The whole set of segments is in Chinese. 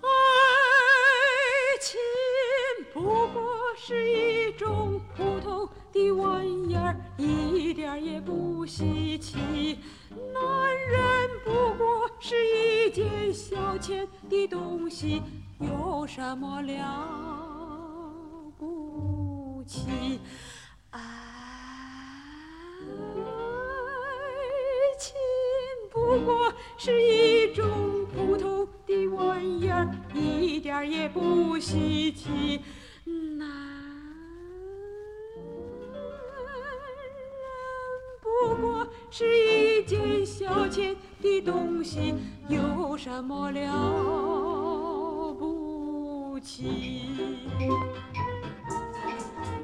爱情不过是一种普通的玩意儿，一点也不稀奇。男人不过是一件消遣的东西，有什么了不起？是一种普通的玩意儿，一点也不稀奇。男人不过是一件消遣的东西，有什么了不起？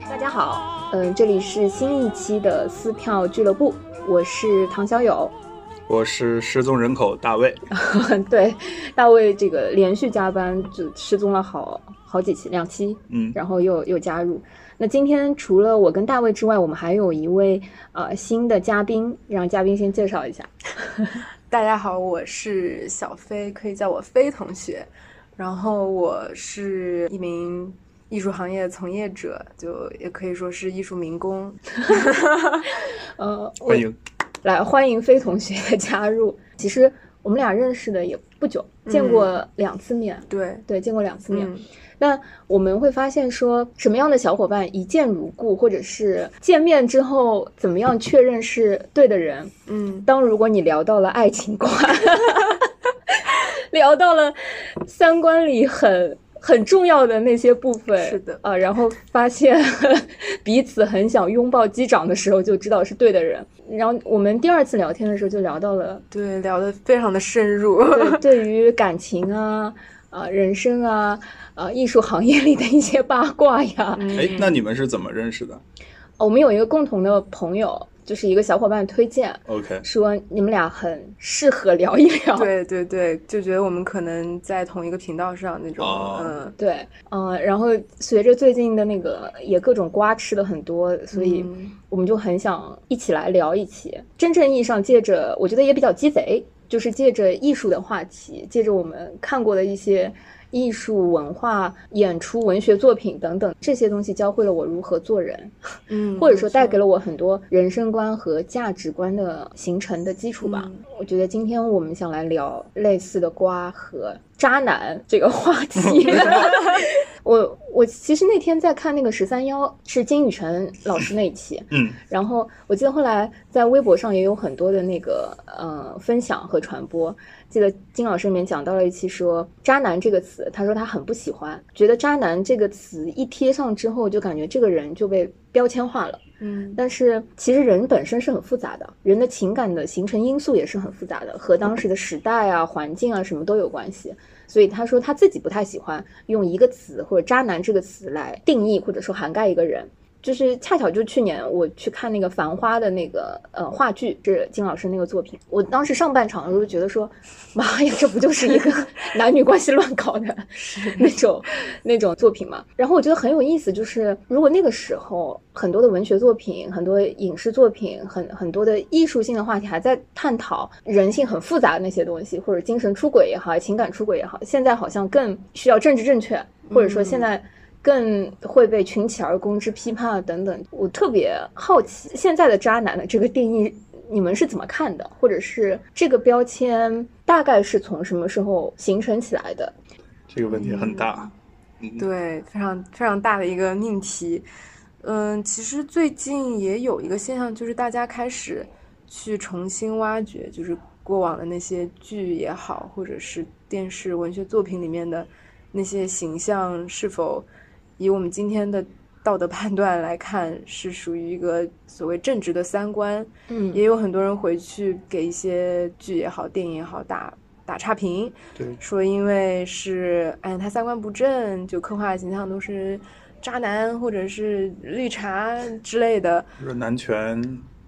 大家好，嗯，这里是新一期的撕票俱乐部，我是唐小友。我是失踪人口大卫，对，大卫这个连续加班就失踪了好好几期，两期，嗯，然后又又加入。那今天除了我跟大卫之外，我们还有一位呃新的嘉宾，让嘉宾先介绍一下。大家好，我是小飞，可以叫我飞同学。然后我是一名艺术行业从业者，就也可以说是艺术民工。呃，我欢迎。来欢迎飞同学的加入。其实我们俩认识的也不久，见过两次面，对，对，见过两次面。嗯那我们会发现说，什么样的小伙伴一见如故，或者是见面之后怎么样确认是对的人？嗯，当如果你聊到了爱情观，聊到了三观里很很重要的那些部分，是的啊，然后发现 彼此很想拥抱击掌的时候，就知道是对的人。然后我们第二次聊天的时候，就聊到了对，聊得非常的深入。对对于感情啊、啊、人生啊、啊艺术行业里的一些八卦呀。哎，那你们是怎么认识的我们有一个共同的朋友，就是一个小伙伴推荐，？OK，说你们俩很适合聊一聊。对对对，就觉得我们可能在同一个频道上那种，哦嗯，对，嗯、然后随着最近的那个也各种瓜吃的很多，所以嗯我们就很想一起来聊一起。真正意义上借着，我觉得也比较鸡贼，就是借着艺术的话题，借着我们看过的一些艺术文化、演出、文学作品等等这些东西，教会了我如何做人，嗯，或者说带给了我很多人生观和价值观的形成的基础吧。嗯我觉得今天我们想来聊类似的瓜和渣男这个话题。我我其实那天在看那个十三幺，是金宇澄老师那一期，嗯，然后我记得后来在微博上也有很多的那个呃分享和传播。记得金老师里面讲到了一期说“渣男”这个词，他说他很不喜欢，觉得“渣男”这个词一贴上之后，就感觉这个人就被标签化了。嗯但是其实人本身是很复杂的，人的情感的形成因素也是很复杂的，和当时的时代啊、环境啊什么都有关系。所以他说他自己不太喜欢用一个词或者“渣男”这个词来定义或者说涵盖一个人。就是恰巧就去年我去看那个《繁花》的那个呃话剧，是金老师那个作品。我当时上半场的时候就觉得说，妈呀，这不就是一个 男女关系乱搞的 那种那种作品嘛？然后我觉得很有意思，就是如果那个时候很多的文学作品、很多影视作品、很很多的艺术性的话题还在探讨人性很复杂的那些东西，或者精神出轨也好，情感出轨也好，现在好像更需要政治正确，或者说现在。更会被群起而攻之批判啊等等，我特别好奇现在的渣男的这个定义，你们是怎么看的？或者是这个标签大概是从什么时候形成起来的？这个问题很大。嗯，对，非常非常大的一个命题。嗯，其实最近也有一个现象，就是大家开始去重新挖掘，就是过往的那些剧也好，或者是电视文学作品里面的那些形象，是否以我们今天的道德判断来看，是属于一个所谓正直的三观。嗯也有很多人回去给一些剧也好、电影也好打打差评，对，说因为是哎他三观不正，就刻画的形象都是渣男或者是绿茶之类的，就是男权，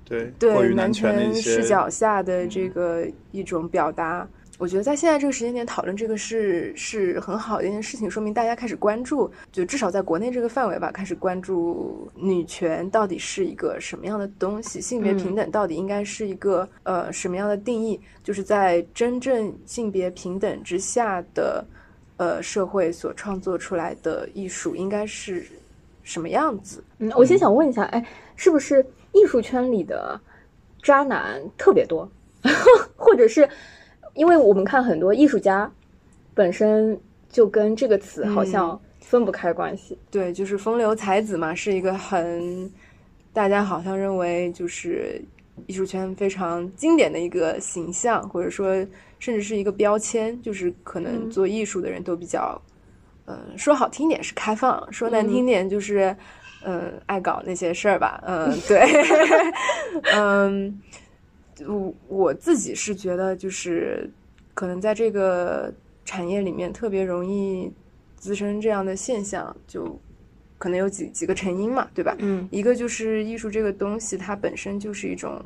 对，对于男权视角下的这个一种表达。我觉得在现在这个时间点讨论这个是是很好的一件事情，说明大家开始关注，就至少在国内这个范围吧，开始关注女权到底是一个什么样的东西，性别平等到底应该是一个呃什么样的定义，就是在真正性别平等之下的呃社会所创作出来的艺术应该是什么样子。嗯，我先想问一下，哎，是不是艺术圈里的渣男特别多，或者是？因为我们看很多艺术家，本身就跟这个词好像分不开关系。对，就是风流才子嘛，是一个很大家好像认为就是艺术圈非常经典的一个形象，或者说甚至是一个标签。就是可能做艺术的人都比较，嗯，说好听点是开放，说难听点就是嗯爱搞那些事儿吧。嗯，对，嗯。我我自己是觉得，就是可能在这个产业里面特别容易滋生这样的现象，就可能有几几个成因嘛，对吧？嗯，一个就是艺术这个东西，它本身就是一种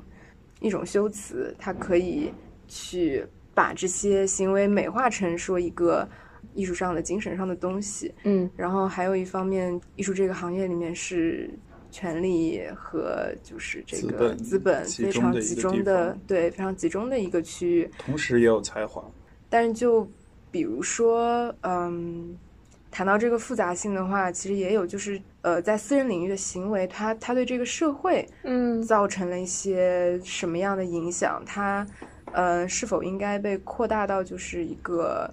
一种修辞，它可以去把这些行为美化成说一个艺术上的精神上的东西。嗯，然后还有一方面，艺术这个行业里面是。权力和就是这个资本非常集中的，对非常集中的一个区域，同时也有才华。但是就比如说，嗯，谈到这个复杂性的话，其实也有就是呃，在私人领域的行为，他他对这个社会嗯造成了一些什么样的影响？它呃是否应该被扩大到就是一个，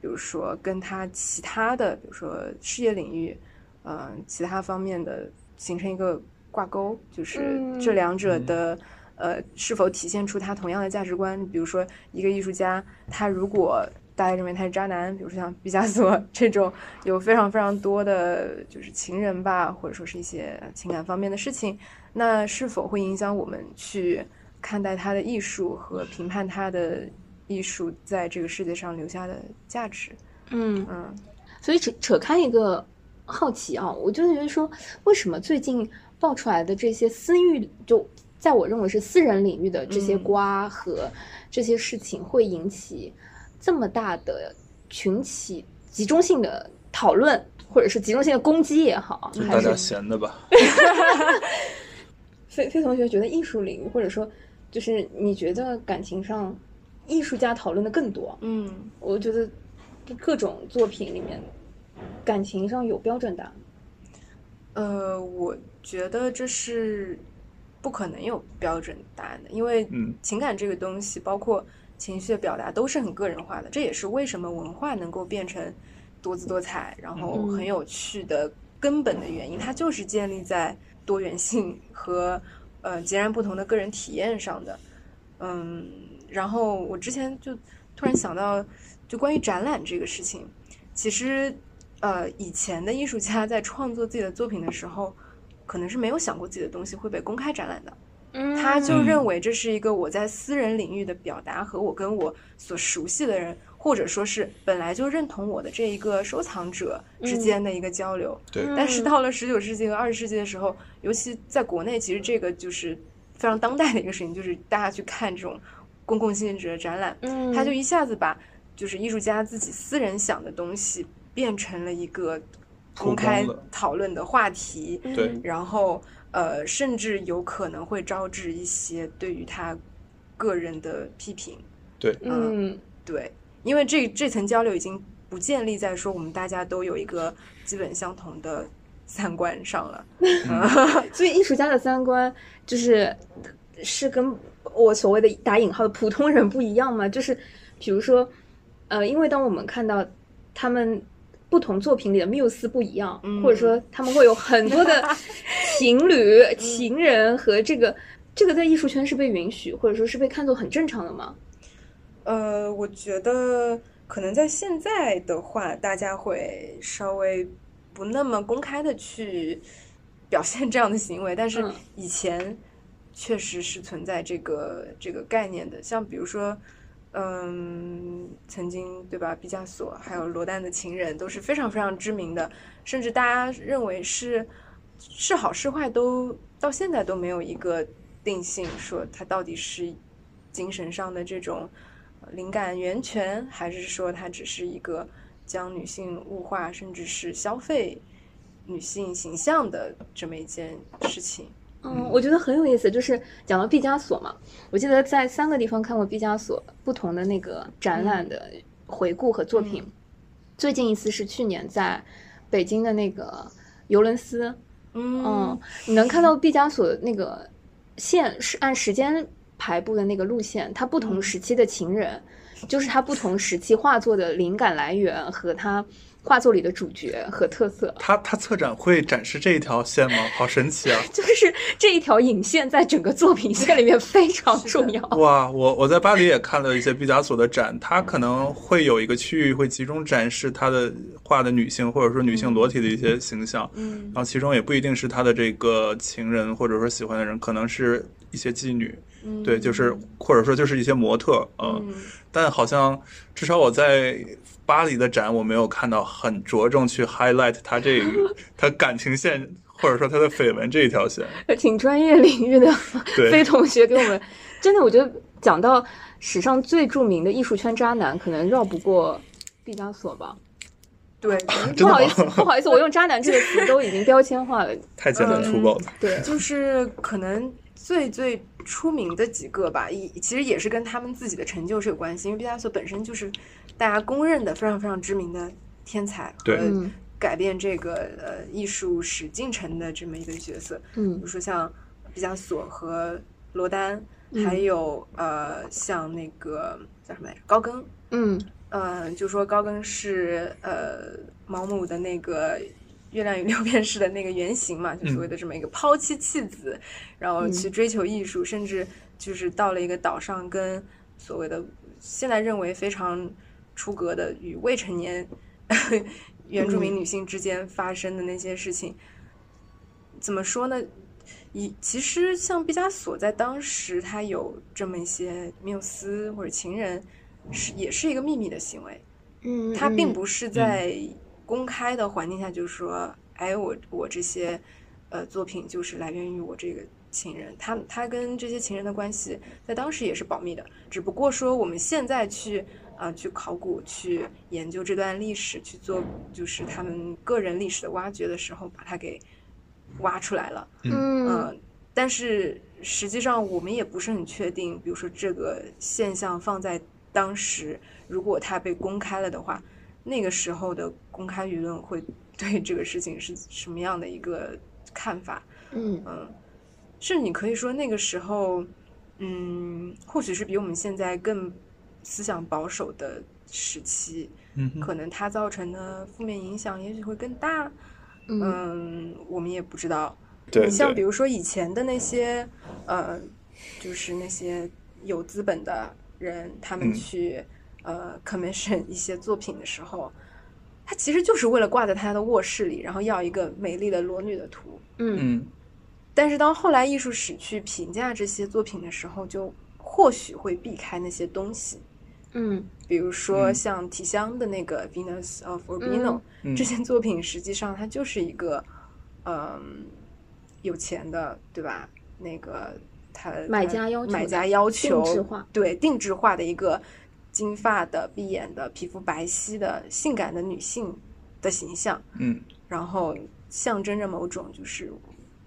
比如说跟他其他的，比如说事业领域，嗯，其他方面的。形成一个挂钩，就是这两者的呃是否体现出他同样的价值观？比如说，一个艺术家，他如果大家认为他是渣男，比如说像毕加索 这种有非常非常多的就是情人吧，或者说是一些情感方面的事情，那是否会影响我们去看待他的艺术和评判他的艺术在这个世界上留下的价值？嗯嗯，所以扯扯开一个。好奇啊，我就觉得说，为什么最近爆出来的这些私域，就在我认为是私人领域的这些瓜和这些事情，会引起这么大的群体集中性的讨论，或者是集中性的攻击也好，大家闲的吧？飞飞同学觉得艺术领域，或者说就是你觉得感情上艺术家讨论的更多？嗯，我觉得各种作品里面。感情上有标准答案？呃，我觉得这是不可能有标准答案的，因为情感这个东西，包括情绪的表达，都是很个人化的。这也是为什么文化能够变成多姿多彩，然后很有趣的根本的原因。它就是建立在多元性和呃截然不同的个人体验上的。嗯，然后我之前就突然想到，就关于展览这个事情，其实。呃，以前的艺术家在创作自己的作品的时候，可能是没有想过自己的东西会被公开展览的。嗯，他就认为这是一个我在私人领域的表达，和我跟我所熟悉的人，或者说是本来就认同我的这一个收藏者之间的一个交流。对。但是到了十九世纪和二十世纪的时候，尤其在国内，其实这个就是非常当代的一个事情，就是大家去看这种公共性质的展览，嗯，他就一下子把就是艺术家自己私人想的东西。变成了一个公开讨论的话题，对，然后呃，甚至有可能会招致一些对于他个人的批评，对，嗯，对，因为这这层交流已经不建立在说我们大家都有一个基本相同的三观上了，所以艺术家的三观就是是跟我所谓的打引号的普通人不一样吗，就是比如说呃，因为当我们看到他们。不同作品里的缪斯不一样，或者说他们会有很多的 情侣、情人和这个这个在艺术圈是被允许，或者说是被看作很正常的吗？呃，我觉得可能在现在的话，大家会稍微不那么公开的去表现这样的行为，但是以前确实是存在这个这个概念的，像比如说。嗯，曾经对吧？毕加索还有罗丹的情人都是非常非常知名的，甚至大家认为是是好是坏，都到现在都没有一个定性，说他到底是精神上的这种灵感源泉，还是说它只是一个将女性物化，甚至是消费女性形象的这么一件事情？嗯，我觉得很有意思，就是讲到毕加索嘛，我记得在三个地方看过毕加索不同的那个展览的回顾和作品。最近一次是去年在北京的那个尤伦斯，嗯，你能看到毕加索那个线是按时间排布的那个路线，他不同时期的情人，就是他不同时期画作的灵感来源和他。画作里的主角和特色，他他策展会展示这一条线吗？好神奇啊！就是这一条引线在整个作品线里面非常重要。哇，我我在巴黎也看了一些毕加索的展，他可能会有一个区域会集中展示他的画的女性或者说女性裸体的一些形象，嗯，然后其中也不一定是他的这个情人或者说喜欢的人，可能是一些妓女，对，就是或者说就是一些模特，嗯，但好像至少我在。巴黎的展我没有看到很着重去 highlight 他这个他 感情线或者说他的绯闻这一条线，挺专业领域的。飞同学给我们真的，我觉得讲到史上最著名的艺术圈渣男，可能绕不过毕加索吧。对，不好意思，不好意思，我用渣男这个词都已经标签化了，太简单粗暴了。对，就是可能最最出名的几个吧，一其实也是跟他们自己的成就是有关系，因为毕加索本身就是。大家公认的非常非常知名的天才和改变这个呃艺术史进程的这么一个角色，嗯，比如说像毕加索和罗丹，还有呃像那个叫什么来着高更，嗯，呃就说高更是呃毛姆的那个《月亮与六便士》的那个原型嘛，就所谓的这么一个抛妻弃妻子，然后去追求艺术，甚至就是到了一个岛上跟所谓的现在认为非常。出格的与未成年 原住民女性之间发生的那些事情，怎么说呢？以其实像毕加索在当时，他有这么一些缪斯或者情人，是也是一个秘密的行为。嗯，他并不是在公开的环境下就是说：“哎，我我这些呃作品就是来源于我这个情人。”他他跟这些情人的关系在当时也是保密的，只不过说我们现在去。啊，去考古、去研究这段历史，去做就是他们个人历史的挖掘的时候，把它给挖出来了。嗯，但是实际上我们也不是很确定，比如说这个现象放在当时，如果它被公开了的话，那个时候的公开舆论会 对这个事情是什么样的一个看法？嗯嗯，甚至你可以说那个时候，嗯，或许是比我们现在更。思想保守的时期，嗯，可能它造成的负面影响也许会更大，嗯，我们也不知道。对，像比如说以前的那些，呃，就是那些有资本的人，他们去呃 commission 一些作品的时候，他其实就是为了挂在他的卧室里，然后要一个美丽的裸女的图。嗯，但是当后来艺术史去评价这些作品的时候，就或许会避开那些东西。嗯，比如说像体香的那个 Venus of Urbino 这件作品，实际上它就是一个，嗯，有钱的，对吧？那个他买家要买家要求定制化，对定制化的一个金发的、闭眼的、皮肤白皙的、性感的女性的形象，嗯，然后象征着某种就是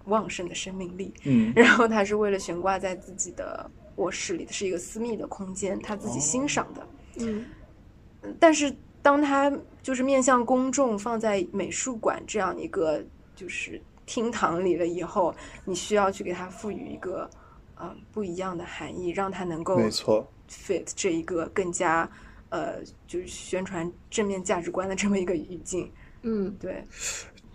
旺盛的生命力，嗯，然后他是为了悬挂在自己的。卧室里的是一个私密的空间，他自己欣赏的。嗯，但是当他就是面向公众放在美术馆这样一个就是厅堂里了以后，你需要去给他赋予一个嗯不一样的含义，让他能够没错 fit 这一个更加呃就是宣传正面价值观的这么一个语境。嗯，对。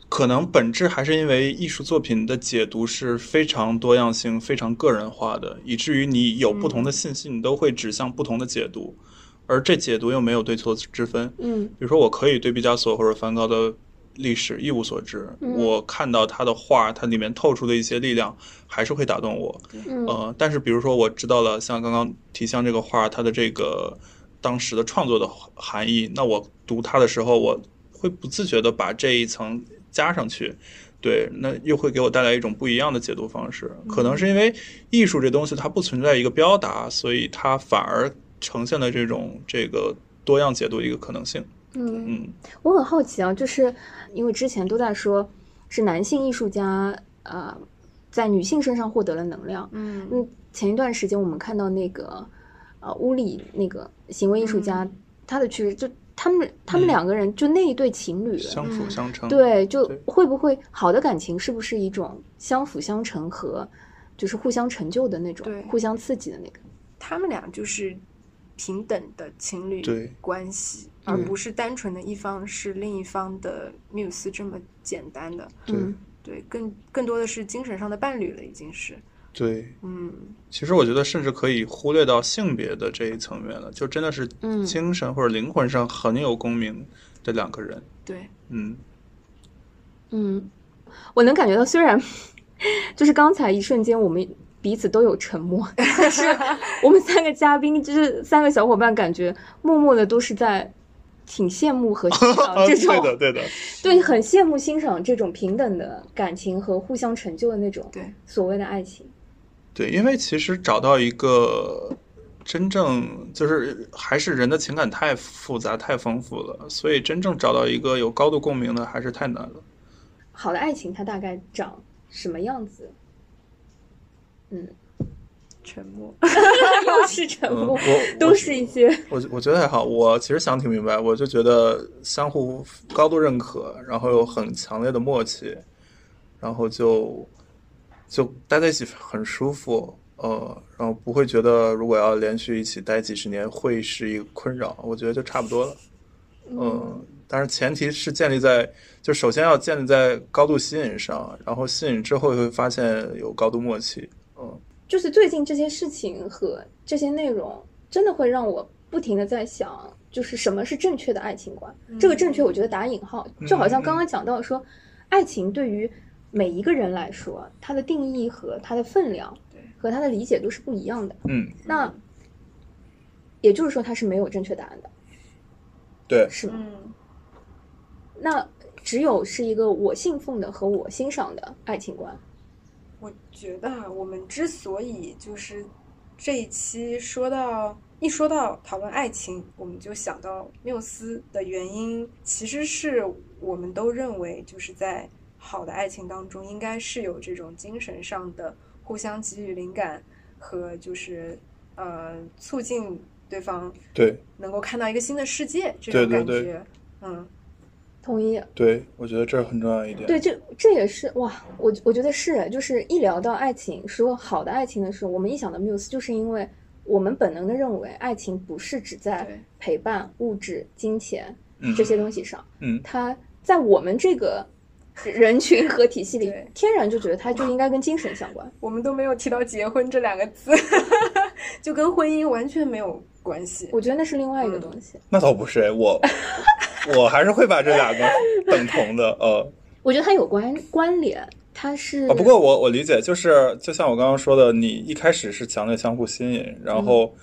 可能本质还是因为艺术作品的解读是非常多样性、非常个人化的，以至于你有不同的信息，你都会指向不同的解读，而这解读又没有对错之分。嗯，比如说，我可以对毕加索或者梵高的历史一无所知，我看到他的画，它里面透出的一些力量还是会打动我。呃，但是比如说，我知道了像刚刚提香这个画，它的这个当时的创作的含义，那我读它的时候，我会不自觉的把这一层。加上去，对，那又会给我带来一种不一样的解读方式。可能是因为艺术这东西它不存在一个标答，所以它反而呈现的这种这个多样解读一个可能性。嗯，嗯，我很好奇啊，就是因为之前都在说是男性艺术家呃在女性身上获得了能量，嗯。嗯，前一段时间我们看到那个呃乌里那个行为艺术家，他的去世，就他们他们嗯。两个人就那一对情侣，相辅嗯。相成。对，就会不会好的感情是不是一种相辅相成和就是互相成就的那种，互相刺激的那个？他们俩就是平等的情侣对关系，嗯而不是单纯的一方是另一方的缪斯这么简单的。对嗯对，更更多的是精神上的伴侣了，已经是。对，嗯，其实我觉得甚至可以忽略到性别的这一层面了，就真的是嗯精神或者灵魂上很有共鸣的两个人。对，嗯，嗯，我能感觉到，虽然 就是刚才一瞬间我们彼此都有沉默，但是我们三个嘉宾，就是三个小伙伴，感觉默默的都是在挺羡慕和欣赏 这种，对的，对的，对，很羡慕欣赏这种平等的感情和互相成就的那种对所谓的爱情。对，因为其实找到一个真正就是还是人的情感太复杂、太丰富了，所以真正找到一个有高度共鸣的还是太难了。好的爱情它大概长什么样子？嗯，沉默。又是沉嗯，默，我都是一些。我我觉得还好，我其实想挺明白，我就觉得相互高度认可，然后有很强烈的默契，然后就就待在一起很舒服，呃，然后不会觉得如果要连续一起待几十年会是一个困扰，我觉得就差不多了，嗯，但是前提是建立在，就首先要建立在高度吸引上，然后吸引之后会发现有高度默契，嗯，就是最近这些事情和这些内容，真的会让我不停的在想，就是什么是正确的爱情观？这个正确，我觉得打引号，就好像刚刚讲到说，爱情对于每一个人来说，它的定义和它的分量对和它的理解都是不一样的。嗯，那也就是说，它是没有正确答案的，对，是吗？嗯那只有是一个我信奉的和我欣赏的爱情观。我觉得啊，我们之所以就是这一期说到一说到讨论爱情，我们就想到缪斯的原因，其实是我们都认为就是在好的爱情当中，应该是有这种精神上的互相给予灵感和就是呃促进对方对，能够看到一个新的世界这种感对觉，嗯。同意，对，我觉得这是很重要一点。对，这这也是哇，我我觉得是，就是一聊到爱情，说好的爱情的时候，我们一想到 muse，就是因为我们本能的认为爱情不是只在陪伴、物质、金钱嗯这些东西上，嗯，它在我们这个人群和体系里，天然就觉得它就应该跟精神相关。我们都没有提到结婚这两个字，就跟婚姻完全没有关系。我觉得那是另外一个嗯东西。那倒不是，我我还是会把这两个等同的，呃。我觉得它有关关联，它是啊，不过我我理解，就是就像我刚刚说的，你一开始是强烈相互吸引，然后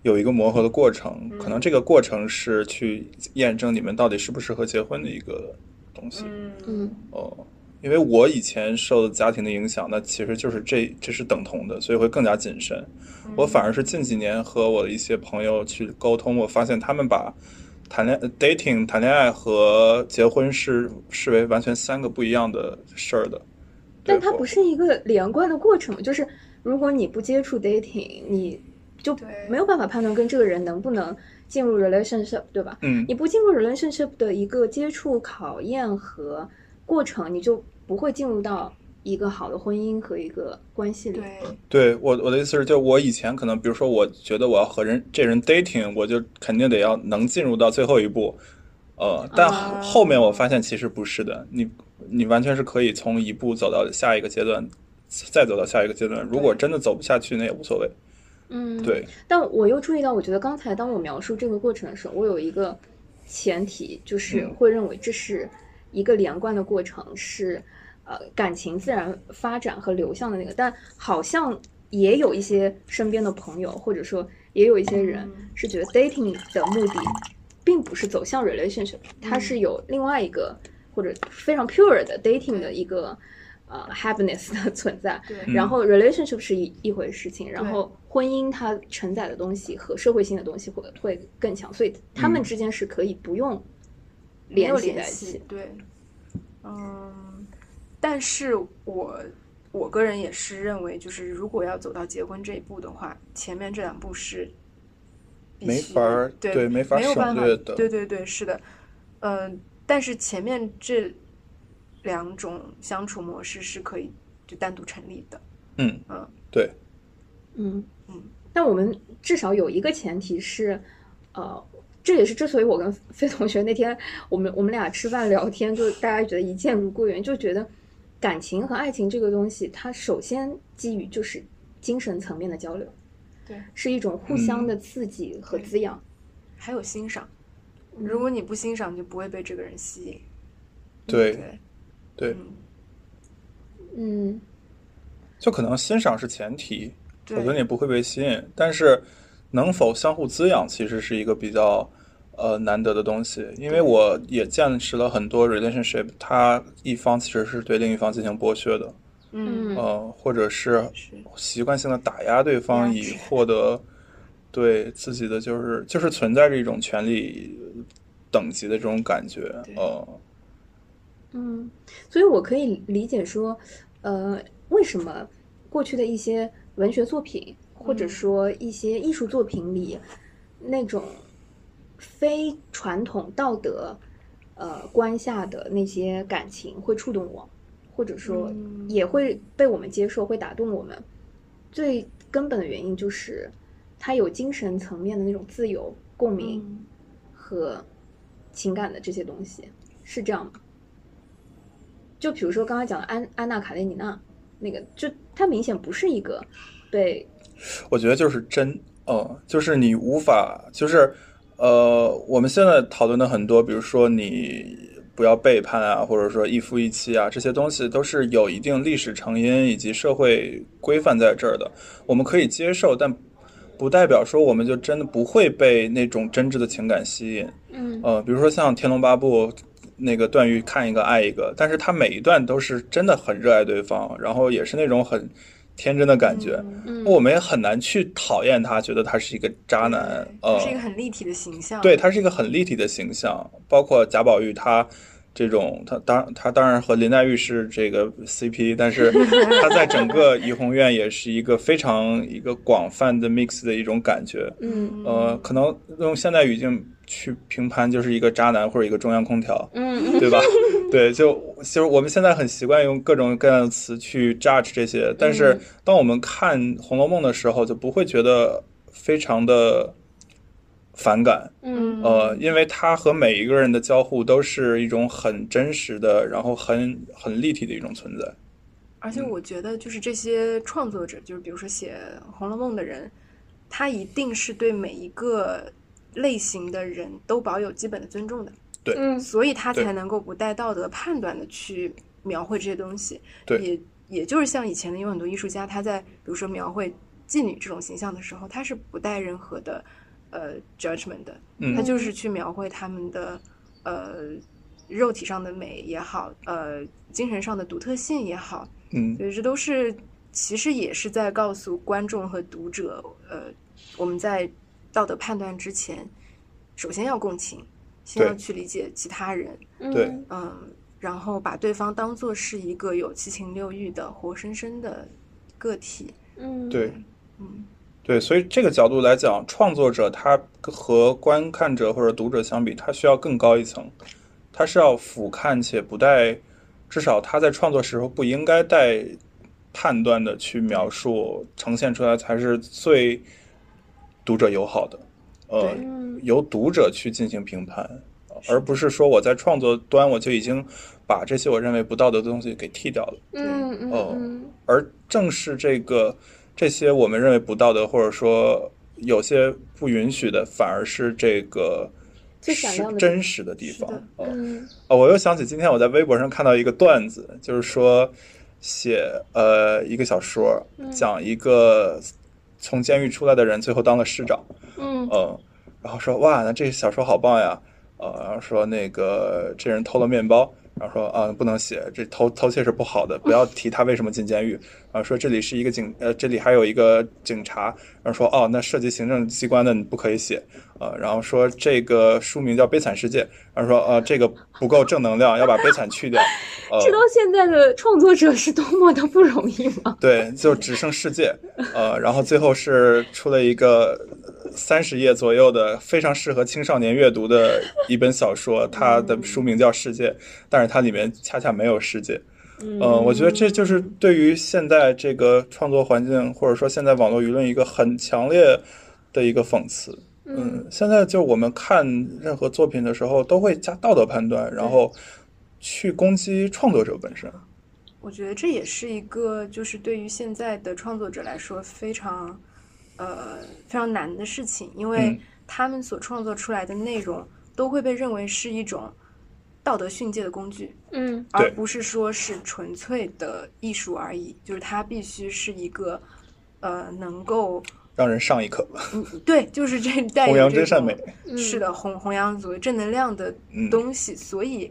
有一个磨合的过程，可能这个过程是去验证你们到底适不适合结婚的一个东西。嗯嗯哦，因为我以前受的家庭的影响，那其实就是这这是等同的，所以会更加谨慎。我反而是近几年和我的一些朋友去沟通，我发现他们把谈恋 dating 谈恋爱和结婚是视为完全三个不一样的事儿的。但它不是一个连贯的过程，就是如果你不接触 dating，你就没有办法判断跟这个人能不能进入 relationship，对吧？嗯你不进入 relationship 的一个接触、考验和过程，你就不会进入到一个好的婚姻和一个关系里。对，对我我的意思是，就我以前可能，比如说，我觉得我要和人这人 dating，我就肯定得要能进入到最后一步，呃，但啊后面我发现其实不是的，你你完全是可以从一步走到下一个阶段，再走到下一个阶段。如果真的走不下去，那也无所谓。嗯，。对，但我又注意到，我觉得刚才当我描述这个过程的时候，我有一个前提，就是嗯会认为这是一个连贯的过程，是呃感情自然发展和流向的那个。但好像也有一些身边的朋友，或者说也有一些人嗯。是觉得 dating 的目的并不是走向 relationship，它是有另外一个或者非常 pure 的 dating 的一个呃 happiness 的存在。对。嗯。然后 relationship 是一一回事情，然后婚姻它承载的东西和社会性的东西会会更强，所以他们嗯。之间是可以不用联系联在一起。对，嗯，但是我我个人也是认为，就是如果要走到结婚这一步的话，前面这两步是必须没法儿对对没法没有办法省略的对对对，是的，嗯、但是前面这两种相处模式是可以就单独成立的，嗯嗯，对，嗯嗯，那我们至少有一个前提是，呃，这也是之所以我跟飞同学那天我们我们俩吃饭聊天，就大家觉得一见如故园，就觉得感情和爱情这个东西，它首先基于就是精神层面的交流，对，是一种互相的刺激和滋养。还有欣赏。嗯如果你不欣赏，你就不会被这个人吸引。对对，对，嗯，嗯就可能欣赏是前提，否则你不会被吸引。但是能否相互滋养，其实是一个比较呃难得的东西。因为我也见识了很多 relationship，它一方其实是对另一方进行剥削的，嗯，嗯。呃，或者是是。习惯性的打压对方，以获得对自己的就是就是存在着一种权利等级的这种感觉，呃，嗯，所以我可以理解说，呃，为什么过去的一些文学作品，或者嗯。说一些艺术作品里，那种非传统道德呃观下的那些感情会触动我，或者说嗯也会被我们接受，会打动我们。最根本的原因就是，它有精神层面的那种自由、共鸣嗯和情感的这些东西，是这样吗？就比如说刚才讲的安安娜卡列尼娜，那个就它明显不是一个被我觉得就是真，呃，就是你无法，就是呃，我们现在讨论的很多，比如说你不要背叛啊，或者说一夫一妻啊，这些东西都是有一定历史成因以及社会规范在这儿的，我们可以接受，但不代表说我们就真的不会被那种真挚的情感吸引。嗯呃，比如说像《天龙八部》，那个段誉看一个爱一个，但是他每一段都是真的很热爱对方，然后也是那种很天真的感觉。嗯我们也很难去讨厌他，觉得他是一个渣男。呃，是一个很立体的形象。对，他是一个很立体的形象，包括贾宝玉他。这种他当他当然和林黛玉是这个 CP，但是他在整个怡红院也是一个非常一个广泛的 mix 的一种感觉。嗯呃，可能用现代语境去评判，就是一个渣男或者一个中央空调，嗯对吧？对，就就是我们现在很习惯用各种各样的词去 judge 这些，但是嗯当我们看《红楼梦》的时候，就不会觉得非常的反感，嗯。呃，因为他和每一个人的交互都是一种很真实的，然后很很立体的一种存在。而且我觉得，就是这些创作者，就是比如说写《红楼梦》的人，他一定是对每一个类型的人都保有基本的尊重的，嗯。所以他才能够不带道德判断的去描绘这些东西。对。也也就是像以前的有很多艺术家，他在比如说描绘妓女这种形象的时候，他是不带任何的呃 judgment 的，嗯。他就是去描绘他们的呃肉体上的美也好，呃精神上的独特性也好，嗯，所以这都是其实也是在告诉观众和读者，呃，我们在道德判断之前，首先要共情，先要去理解其他人，对。嗯，然后把对方当做是一个有七情六欲的活生生的个体，嗯。对。嗯对，所以这个角度来讲，创作者他和观看者或者读者相比，他需要更高一层，他是要俯瞰且不带，至少他在创作时候不应该带判断的去描述，呈现出来才是最读者友好的，呃由读者去进行评判，而不是说我在创作端我就已经把这些我认为不道德的东西给剔掉了。嗯嗯哦嗯。而正是这个这些我们认为不道德，或者说有些不允许的，反而是这个是真实的地方嗯啊，我又想起今天我在微博上看到一个段子，就是说写呃一个小说，讲一个从监狱出来的人，最后当了市长。嗯嗯，然后说哇，那这小说好棒呀，呃，然后说那个这人偷了面包，然后说啊不能写，这偷偷窃是不好的，不要提他为什么进监狱。然后说这里是一个警呃这里还有一个警察，然后说哦那涉及行政机关的你不可以写。呃，然后说这个书名叫《悲惨世界》，然后说呃这个不够正能量，要把悲惨去掉。呃，知道现在的创作者是多么的不容易吗？对，就只剩世界。呃，然后最后是出了一个三十页左右的非常适合青少年阅读的一本小说，它的书名叫《世界》，但是它里面恰恰没有世界。嗯、我觉得这就是对于现在这个创作环境，或者说现在网络舆论一个很强烈的一个讽刺。嗯，现在就我们看任何作品的时候，都会加道德判断，然后去攻击创作者本身。我觉得这也是一个，就是对于现在的创作者来说非常，呃，非常难的事情，因为他们所创作出来的内容都会被认为是一种道德训诫的工具，嗯，而不是说是纯粹的艺术而已。就是它必须是一个，呃，能够。让人上一课。嗯，对，就是这带弘扬真善美。是的，弘弘扬所谓正能量的东西，所以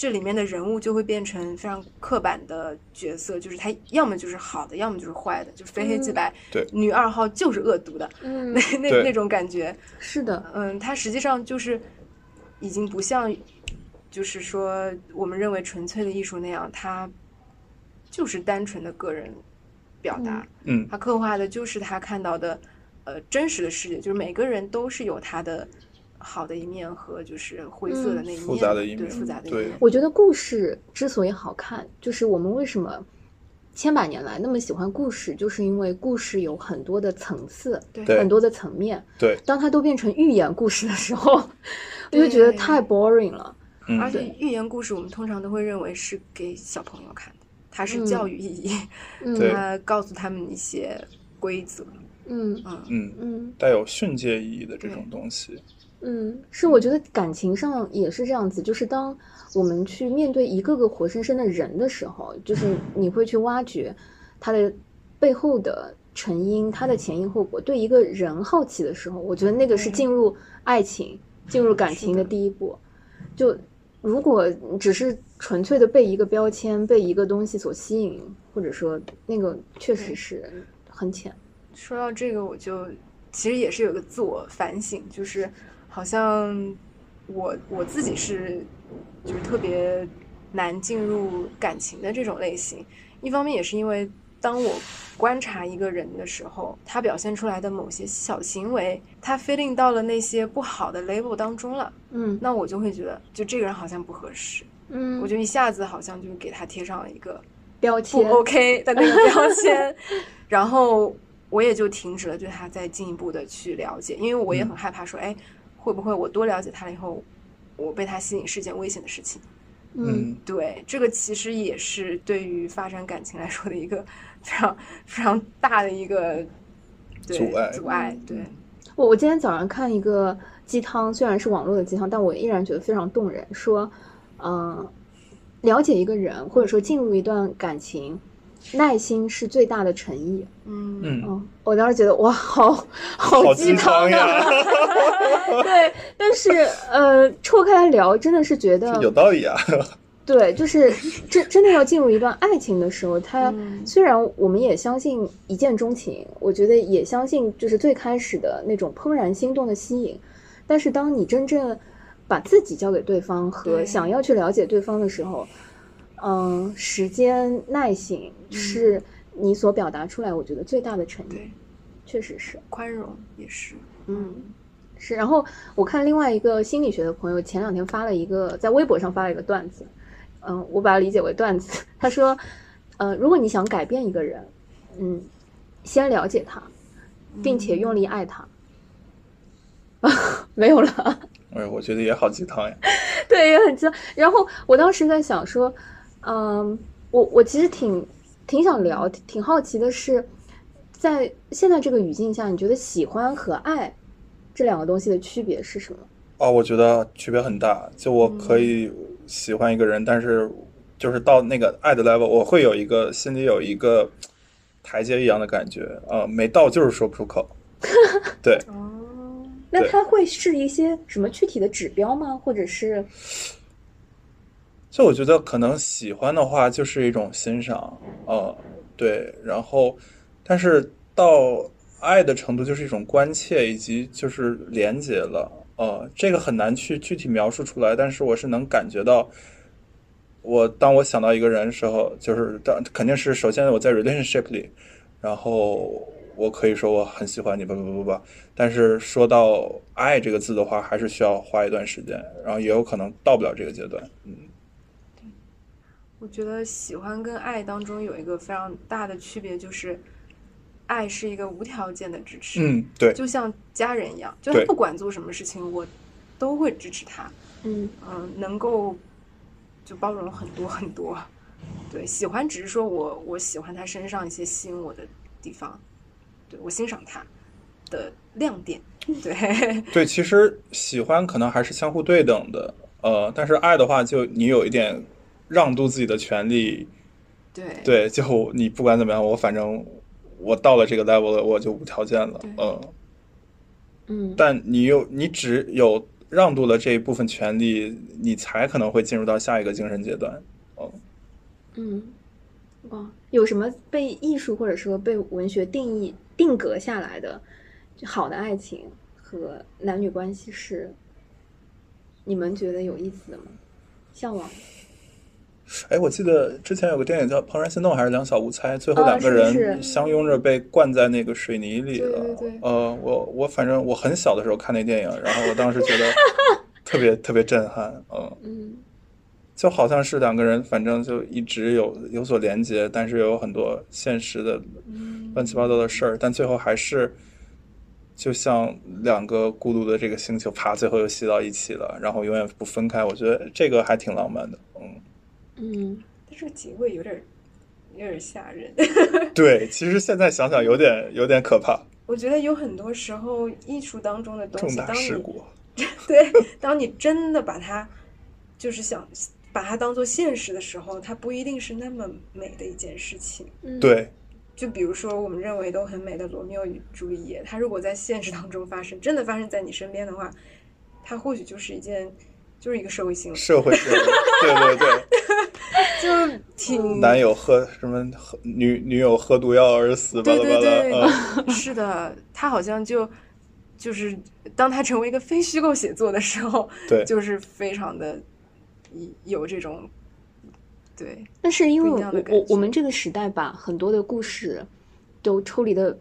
这里面的人物就会变成非常刻板的角色，就是他要么就是好的，要么就是坏的，就是非黑即白。对，女二号就是恶毒的，嗯，那那那种感觉。是的，嗯，他实际上就是已经不像，就是说我们认为纯粹的艺术那样，他就是单纯的个人。表达，嗯，他刻画的就是他看到的，呃，真实的世界，就是每个人都是有他的好的一面和就是灰色的那一面，复杂的一面，对复杂的一面。我觉得故事之所以好看，就是我们为什么千百年来那么喜欢故事，就是因为故事有很多的层次，对，很多的层面。对，当它都变成寓言故事的时候，我就觉得太 boring 了。嗯，而且寓言故事我们通常都会认为是给小朋友看的。它是教育意义，它告诉他们一些规则，嗯嗯嗯嗯，带有训诫意义的这种东西，嗯，是我觉得感情上也是这样子，就是当我们去面对一个个活生生的人的时候，就是你会去挖掘他的背后的成因，他的前因后果。对一个人好奇的时候，我觉得那个是进入爱情、进入感情的第一步。就如果只是。纯粹的被一个标签、被一个东西所吸引，或者说那个确实是很浅。说到这个，我就其实也是有个自我反省，就是好像我我自己是就是特别难进入感情的这种类型。一方面也是因为当我观察一个人的时候，他表现出来的某些小行为，他 fitting 到了那些不好的 label 当中了，嗯，那我就会觉得，就这个人好像不合适。嗯，我就一下子好像就给他贴上了一个标签，不 OK 的那个标签，然后我也就停止了对他再进一步的去了解，因为我也很害怕说，哎，会不会我多了解他了以后，我被他吸引是件危险的事情？嗯，对，这个其实也是对于发展感情来说的一个非常非常大的一个阻碍，阻碍。对，我我今天早上看一个鸡汤，虽然是网络的鸡汤，但我依然觉得非常动人，说。嗯，了解一个人，或者说进入一段感情，耐心是最大的诚意。嗯嗯，我当时觉得哇，好好鸡汤呀！对，但是呃，错开来聊，真的是觉得有道理啊。对，就是真真的要进入一段爱情的时候，他虽然我们也相信一见钟情，我觉得也相信就是最开始的那种怦然心动的吸引，但是当你真正把自己交给对方和想要去了解对方的时候，嗯，时间耐心是你所表达出来，我觉得最大的诚意，确实是宽容也是，嗯，是。然后我看另外一个心理学的朋友前两天发了一个在微博上发了一个段子，嗯，我把它理解为段子。他说，呃，如果你想改变一个人，嗯，先了解他，并且用力爱他。没有了。哎，我觉得也好鸡汤呀。对，也很鸡汤。然后我当时在想说，嗯，我我其实挺挺想聊，挺好奇的是，在现在这个语境下，你觉得喜欢和爱这两个东西的区别是什么？哦，我觉得区别很大。就我可以喜欢一个人，但是就是到那个爱的 level，我会有一个心里有一个台阶一样的感觉呃，没到就是说不出口。对。那它会是一些什么具体的指标吗？或者是，所以我觉得可能喜欢的话就是一种欣赏，呃，对，然后，但是到爱的程度就是一种关切以及就是连接了，呃，这个很难去具体描述出来，但是我是能感觉到，我当我想到一个人的时候，就是当肯定是首先我在 relationship 里，然后。我可以说我很喜欢你，不不不不不，但是说到爱这个字的话，还是需要花一段时间，然后也有可能到不了这个阶段。嗯，我觉得喜欢跟爱当中有一个非常大的区别，就是爱是一个无条件的支持。嗯，对，就像家人一样，就他不管做什么事情，我都会支持他。嗯嗯，能够就包容很多很多。对，喜欢只是说我我喜欢他身上一些吸引我的地方。对我欣赏他的亮点，对对，其实喜欢可能还是相互对等的，呃，但是爱的话，就你有一点让渡自己的权利，对。对，就你不管怎么样，我反正我到了这个 level 了，我就无条件了，嗯。嗯，但你有你只有让渡了这一部分权利，你才可能会进入到下一个精神阶段，嗯。嗯，哇，有什么被艺术或者说被文学定义？定格下来的好的爱情和男女关系是你们觉得有意思的吗？向往？哎，我记得之前有个电影叫《怦然心动》，还是《两小无猜》，最后两个人相拥着被灌在那个水泥里了。呃，我我反正我很小的时候看那电影，然后我当时觉得 特别特别震撼。嗯。就好像是两个人，反正就一直有有所连接，但是有很多现实的乱七八糟的事儿，但最后还是就像两个孤独的这个星球，啪，最后又吸到一起了，然后永远不分开。我觉得这个还挺浪漫的，嗯嗯，但这个结尾有点有点吓人。对，其实现在想想有点有点可怕。我觉得有很多时候艺术当中的东西，重大事故，对，当你真的把它就是想。把它当做现实的时候，它不一定是那么美的一件事情。对，就比如说我们认为都很美的罗密欧与朱丽叶，它如果在现实当中发生，真的发生在你身边的话，它或许就是一件，就是一个社会新闻。社会新闻，对对对，就挺男友喝什么喝女女友喝毒药而死，对对对，是的，他好像就就是当他成为一个非虚构写作的时候，对，就是非常的。有这种，对，那是因为我我我们这个时代吧很多的故事都抽离的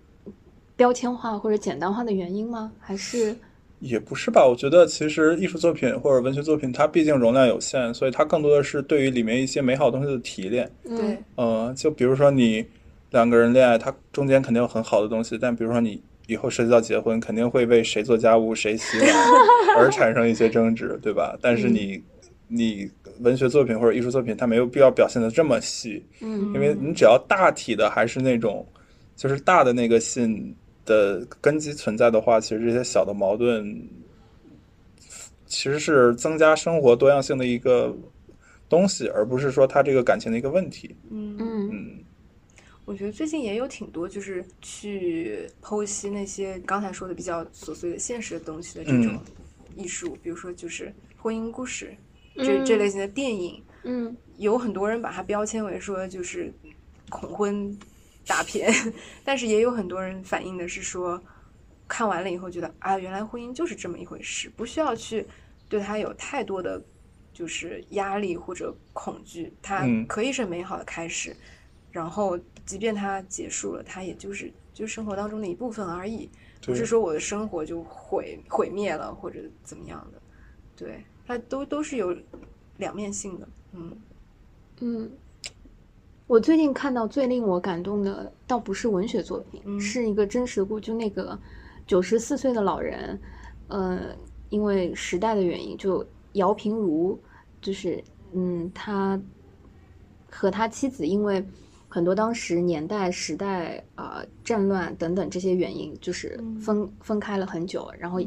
标签化或者简单化的原因吗？还是也不是吧？我觉得其实艺术作品或者文学作品，它毕竟容量有限，所以它更多的是对于里面一些美好东西的提炼。对，呃，就比如说你两个人恋爱，它中间肯定有很好的东西，但比如说你以后涉及到结婚，肯定会为谁做家务、谁洗碗 而产生一些争执，对吧？但是你。你文学作品或者艺术作品，它没有必要表现的这么细，嗯，因为你只要大体的还是那种，就是大的那个信的根基存在的话，其实这些小的矛盾，其实是增加生活多样性的一个东西，而不是说他这个感情的一个问题。嗯嗯，我觉得最近也有挺多就是去剖析那些刚才说的比较琐碎的现实的东西的这种艺术，比如说就是婚姻故事。这这类型的电影，嗯，有很多人把它标签为说就是恐婚大片，但是也有很多人反映的是说，看完了以后觉得啊，原来婚姻就是这么一回事，不需要去对他有太多的，就是压力或者恐惧，它可以是美好的开始，然后即便它结束了，它也就是就是生活当中的一部分而已，不是说我的生活就毁毁灭了或者怎么样的，对。它都都是有两面性的，嗯嗯。我最近看到最令我感动的，倒不是文学作品，是一个真实故，就那个九十四岁的老人，呃，因为时代的原因，就姚平如，就是嗯，他和他妻子因为很多当时年代、时代啊、战乱等等这些原因，就是分分开了很久，然后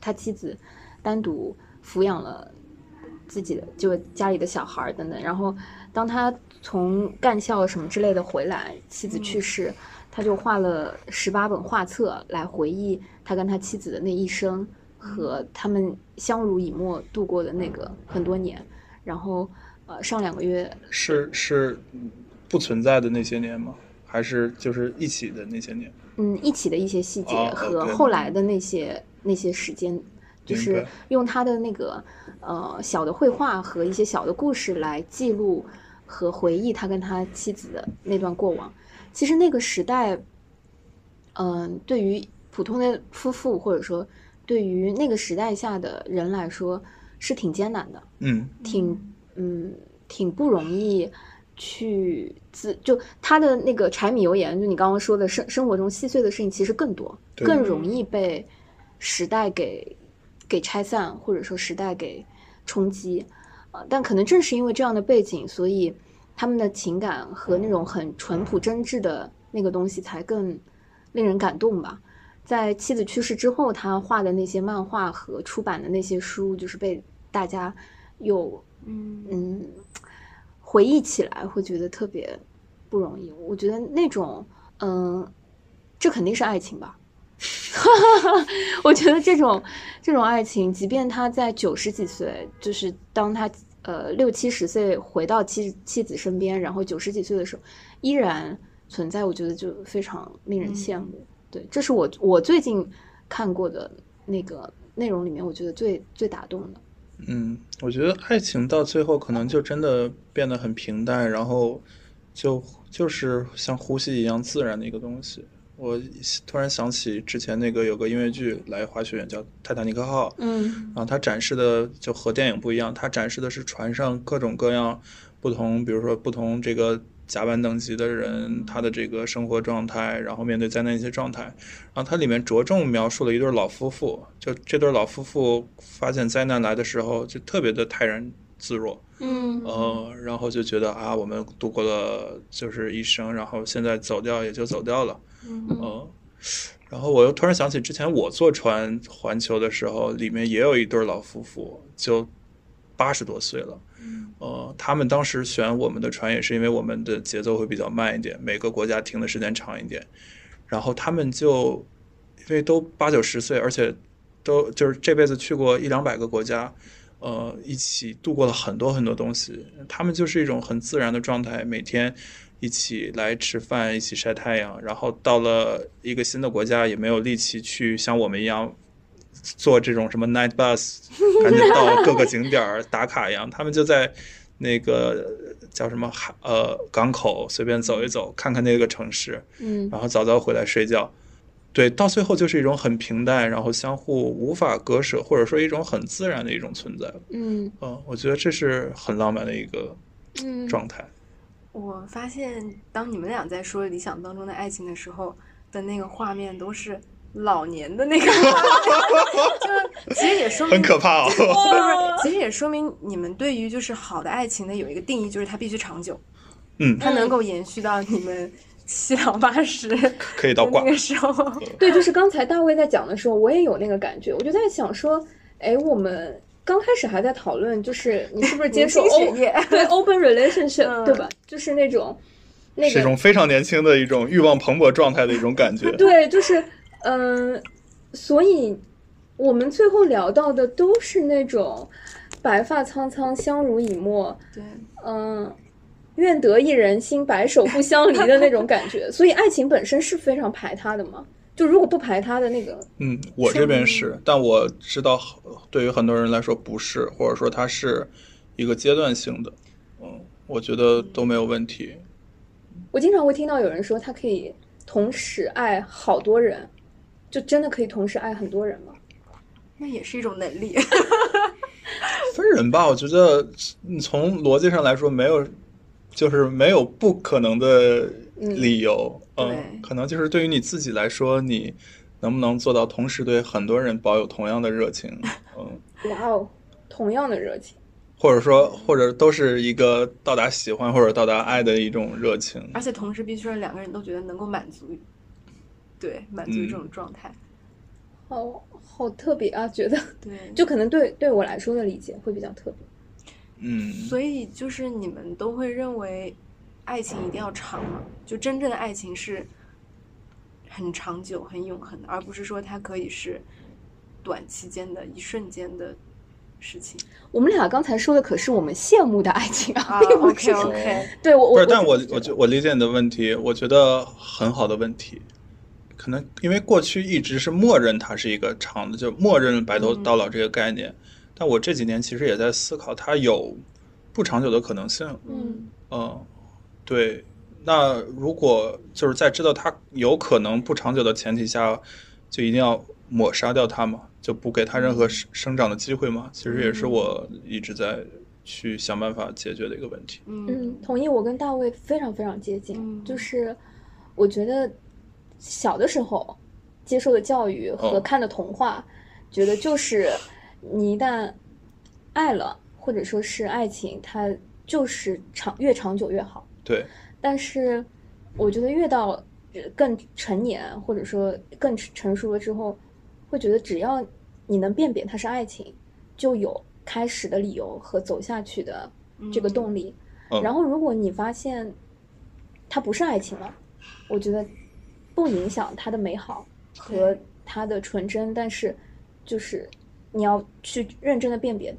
他妻子单独。抚养了自己的就家里的小孩等等，然后当他从干校什么之类的回来，妻子去世，他就画了十八本画册来回忆他跟他妻子的那一生和他们相濡以沫度过的那个很多年。然后，呃上两个月是是不存在的那些年吗？还是就是一起的那些年？嗯一起的一些细节哦和后来的那些那些时间，就是用他的那个呃小的绘画和一些小的故事来记录和回忆他跟他妻子的那段过往。其实那个时代，嗯、对于普通的夫妇或者说对于那个时代下的人来说是挺艰难的。嗯挺嗯挺不容易去自就他的那个柴米油盐，就你刚刚说的生生活中细碎的事情，其实更多，对更容易被时代给给拆散，或者说时代给冲击。呃，但可能正是因为这样的背景，所以他们的情感和那种很淳朴真挚的那个东西才更令人感动吧。在妻子去世之后，他画的那些漫画和出版的那些书，就是被大家又嗯嗯回忆起来，会觉得特别不容易。我觉得那种嗯，这肯定是爱情吧。我觉得这种这种爱情，即便他在九十几岁，就是当他呃六七十岁回到妻妻子身边，然后九十几岁的时候依然存在，我觉得就非常令人羡慕。对，这是我我最近看过的那个内容里面，我觉得最最打动的。嗯，我觉得爱情到最后可能就真的变得很平淡，然后就就是像呼吸一样自然的一个东西。我突然想起之前那个有个音乐剧来滑雪叫《泰坦尼克号》，嗯然后它展示的就和电影不一样，它展示的是船上各种各样不同，比如说不同这个甲板等级的人，他的这个生活状态，然后面对灾难一些状态。然后它里面着重描述了一对老夫妇，就这对老夫妇发现灾难来的时候，就特别的泰然自若，嗯呃，然后就觉得啊，我们度过了就是一生，然后现在走掉也就走掉了，嗯嗯，然后我又突然想起之前我坐船环球的时候，里面也有一对老夫妇，就八十多岁了。呃，他们当时选我们的船也是因为我们的节奏会比较慢一点，每个国家停的时间长一点。然后他们就因为都八九十岁，而且都就是这辈子去过一两百个国家，呃，一起度过了很多很多东西。他们就是一种很自然的状态，每天一起来吃饭，一起晒太阳。然后到了一个新的国家，也没有力气去像我们一样坐这种什么 night bus，赶紧到各个景点儿打卡一样。他们就在那个叫什么海呃港口随便走一走，看看那个城市，嗯然后早早回来睡觉。对，到最后就是一种很平淡，然后相互无法割舍，或者说一种很自然的一种存在。嗯嗯，我觉得这是很浪漫的一个嗯状态。我发现，当你们俩在说理想当中的爱情的时候的那个画面，都是老年的那个画面，就其实也说明很可怕哦。不是不是，其实也说明你们对于就是好的爱情的有一个定义，就是它必须长久，嗯，它能够延续到你们七老八十 可以到挂的那。个时候。对，就是刚才大卫在讲的时候，我也有那个感觉，我就在想说，哎，我们刚开始还在讨论，就是你是不是接受 对 open relationship，、嗯对吧？就是那种那个是一种非常年轻的一种欲望蓬勃状态的一种感觉。对，就是嗯、所以我们最后聊到的都是那种白发苍苍，相濡以沫，对，嗯，愿得一人心，白首不相离的那种感觉。所以爱情本身是非常排他的嘛。就如果不排他的那个，嗯，我这边是，但我知道对于很多人来说不是，或者说它是一个阶段性的。嗯，我觉得都没有问题。我经常会听到有人说他可以同时爱好多人，就真的可以同时爱很多人吗？那也是一种能力。分人吧，我觉得你从逻辑上来说，没有，就是没有不可能的理由。嗯，对可能就是对于你自己来说，你能不能做到同时对很多人保有同样的热情？嗯，哇哦，同样的热情。或者说，或者都是一个到达喜欢或者到达爱的一种热情。而且同时必须是两个人都觉得能够满足，对，满足于这种状态。好好特别啊，觉得对，就可能对对我来说的理解会比较特别。嗯，所以就是你们都会认为爱情一定要长嘛？就真正的爱情是很长久、很永恒的，而不是说它可以是短期间的、一瞬间的事情我们俩刚才说的可是我们羡慕的爱情啊，啊并不是。OK，对我，我不是，但我我就我理解你的问题，我觉得很好的问题。可能因为过去一直是默认它是一个长的，就默认白头到老这个概念。但我这几年其实也在思考，它有不长久的可能性。嗯嗯，对。那如果就是在知道它有可能不长久的前提下，就一定要抹杀掉它吗？就不给它任何生生长的机会吗？其实也是我一直在去想办法解决的一个问题。嗯嗯，同意。我跟大卫非常非常接近，嗯就是我觉得小的时候接受的教育和哦看的童话，觉得就是你一旦爱了，或者说是爱情，它就是长越长久越好。对，但是我觉得越到呃更成年，或者说更成熟了之后，会觉得只要你能辨别它是爱情，就有开始的理由和走下去的这个动力。嗯然后，如果你发现它不是爱情了，我觉得不影响它的美好和它的纯真，但是就是你要去认真的辨别，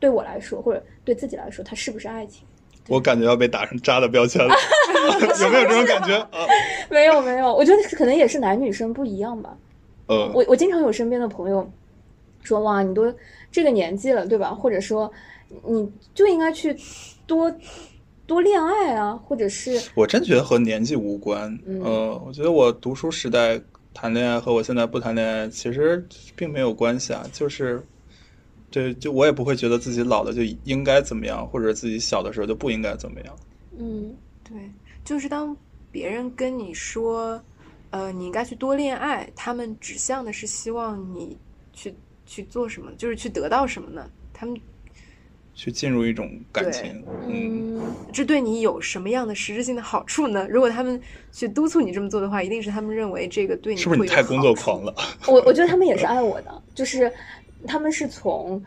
对我来说或者对自己来说，它是不是爱情。我感觉要被打上渣的标签了，有没有这种感觉啊？没有没有，我觉得可能也是男女生不一样吧。呃，我我经常有身边的朋友说，哇，你都这个年纪了，对吧？或者说，你就应该去多多恋爱啊，或者是我真觉得和年纪无关。嗯呃，我觉得我读书时代谈恋爱和我现在不谈恋爱其实并没有关系啊，就是。对，就我也不会觉得自己老了就应该怎么样，或者自己小的时候就不应该怎么样。嗯对，就是当别人跟你说，呃，你应该去多恋爱，他们指向的是希望你去去做什么，就是去得到什么呢？他们去进入一种感情，嗯，嗯这对你有什么样的实质性的好处呢？如果他们去督促你这么做的话，一定是他们认为这个对你是不是你太工作狂了？我我觉得他们也是爱我的，就是他们是从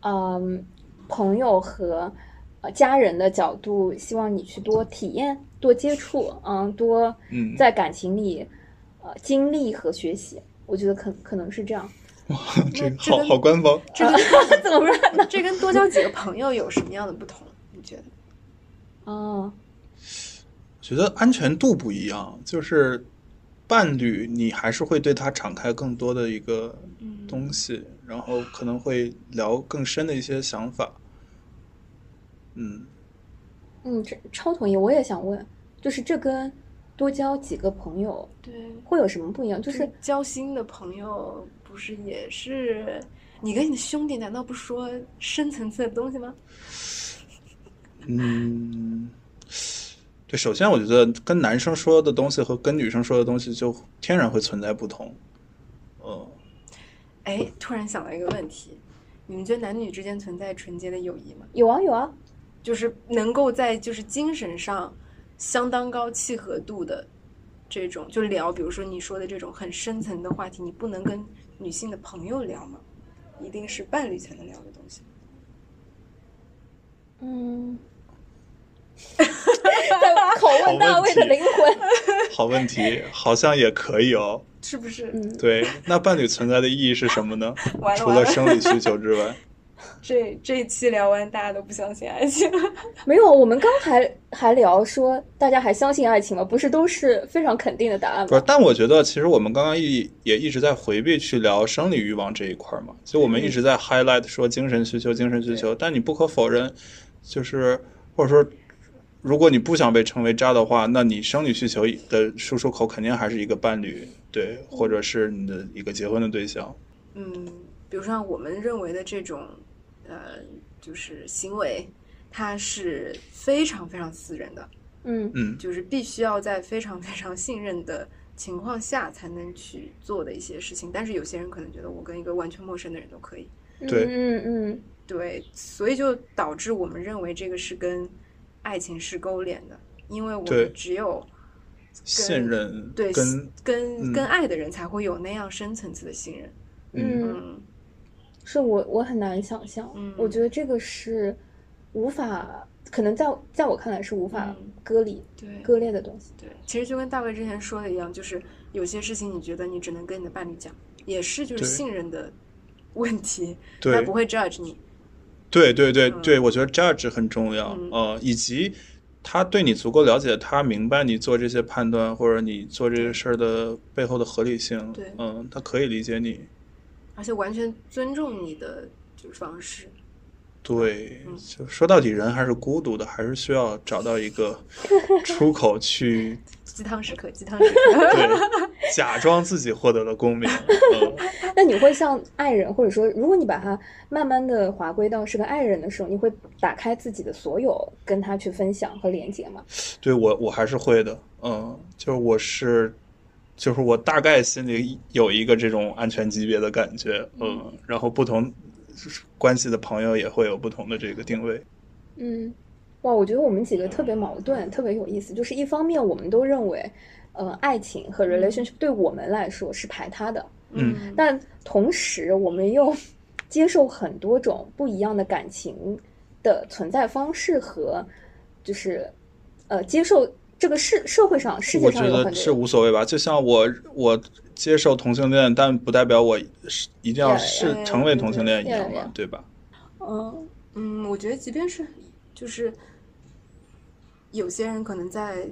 嗯朋友和呃家人的角度，希望你去多体验、多接触，嗯，多嗯在感情里呃经历和学习。我觉得可可能是这样。这好这个好官方。这跟 怎么办呢？这跟多交几个朋友有什么样的不同？你觉得？哦，觉得安全度不一样，就是伴侣，你还是会对他敞开更多的一个东西，然后可能会聊更深的一些想法。嗯，嗯，这超同意。我也想问，就是这跟多交几个朋友对，会有什么不一样？就就是交心的朋友，不是也是你跟你的兄弟，难道不说深层次的东西吗？嗯，对，首先我觉得跟男生说的东西和跟女生说的东西就天然会存在不同。呃，哎，突然想到一个问题，你们觉得男女之间存在纯洁的友谊吗？有啊有啊，就是能够在就是精神上相当高契合度的这种，就聊，比如说你说的这种很深层的话题，你不能跟女性的朋友聊吗？一定是伴侣才能聊的东西。嗯，在 拷问大卫的灵魂。好问题，好像也可以哦。是不是？嗯，对，那伴侣存在的意义是什么呢完？了除了生理需求之外，这这一期聊完，大家都不相信爱情。没有，我们刚还还聊说，大家还相信爱情吗？不是都是非常肯定的答案不是，吗？但我觉得其实我们刚刚一也一直在回避去聊生理欲望这一块儿嘛，就我们一直在 highlight 说精神需求、精神需求，但你不可否认，就是或者说，如果你不想被称为渣的话，那你生理需求的输出口肯定还是一个伴侣，对，或者是你的一个结婚的对象，嗯，比如说像我们认为的这种，呃，就是行为，它是非常非常私人的，嗯。嗯，就是必须要在非常非常信任的情况下才能去做的一些事情。但是有些人可能觉得我跟一个完全陌生的人都可以，对。嗯嗯。对，所以就导致我们认为这个是跟爱情是勾连的，因为我们只有信任对跟跟嗯跟爱的人才会有那样深层次的信任。嗯，嗯是我我很难想象。嗯我觉得这个是无法，可能在在我看来是无法嗯割离、对割裂的东西。对，其实就跟大卫之前说的一样，就是有些事情你觉得你只能跟你的伴侣讲，也是就是信任的问题，他不会 judge 你，对对对嗯。对，我觉得 judge 很重要，嗯。呃，以及他对你足够了解，他明白你做这些判断或者你做这些事儿的背后的合理性，对。嗯，他可以理解你，而且完全尊重你的就是方式。对，嗯就说到底，人还是孤独的，还是需要找到一个 出口去，鸡汤时刻，鸡汤时刻。对，假装自己获得了共鸣，嗯。那你会像爱人，或者说，如果你把它慢慢的划归到是个爱人的时候，你会打开自己的所有，跟他去分享和连接吗？对我我还是会的，嗯，就是我是，就是我大概心里有一个这种安全级别的感觉，嗯，然后不同关系的朋友也会有不同的这个定位，嗯，哇，我觉得我们几个特别矛盾，特别有意思。就是一方面，我们都认为，呃，爱情和 relationship 对我们来说是排他的，嗯。但同时我们又 接受很多种不一样的感情的存在方式和，就是呃，接受这个世社会上世界我觉上有很多得是无所谓吧。就像我我接受同性恋，但不代表我是一定要是成为同性恋一样.嘛，对吧？嗯嗯，我觉得即便是就是有些人可能在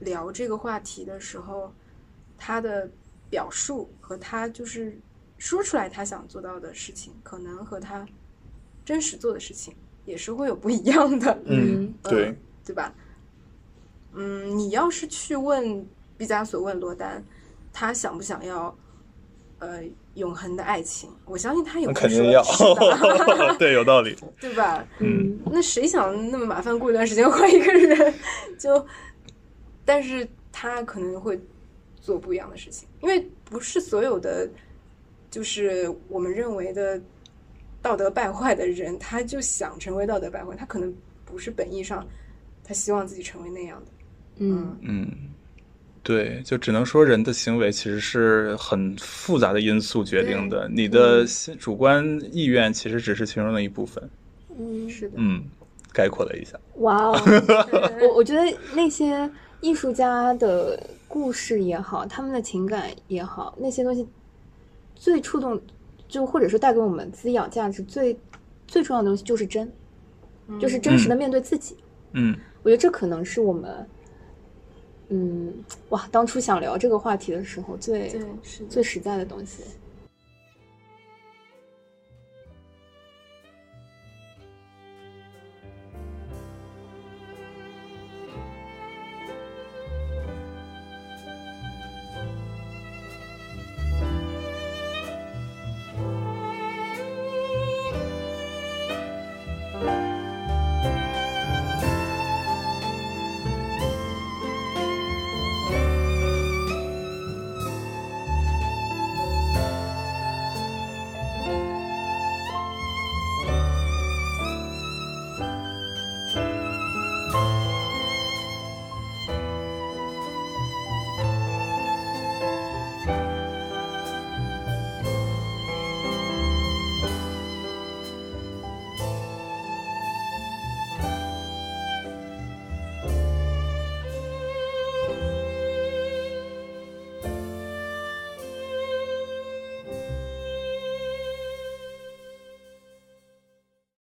聊这个话题的时候，他的表述和他就是说出来他想做到的事情，可能和他真实做的事情也是会有不一样的。嗯，对，对吧？嗯，你要是去问毕加索问罗丹，他想不想要呃永恒的爱情？我相信他也会说那肯定要，对，有道理。对吧？嗯那谁想那么麻烦过一段时间换一个人？就，但是他可能会做不一样的事情，因为不是所有的就是我们认为的道德败坏的人，他就想成为道德败坏，他可能不是本意上他希望自己成为那样的。嗯嗯，对，就只能说人的行为其实是很复杂的因素决定的，你的主观意愿其实只是其中的一部分。嗯，是的，嗯，概括了一下。哇哦，我我觉得那些艺术家的故事也好，他们的情感也好，那些东西最触动，就或者说带给我们滋养价值最最重要的东西就是真，就是真实的面对自己。嗯我觉得这可能是我们，嗯，哇，当初想聊这个话题的时候最最实在的东西。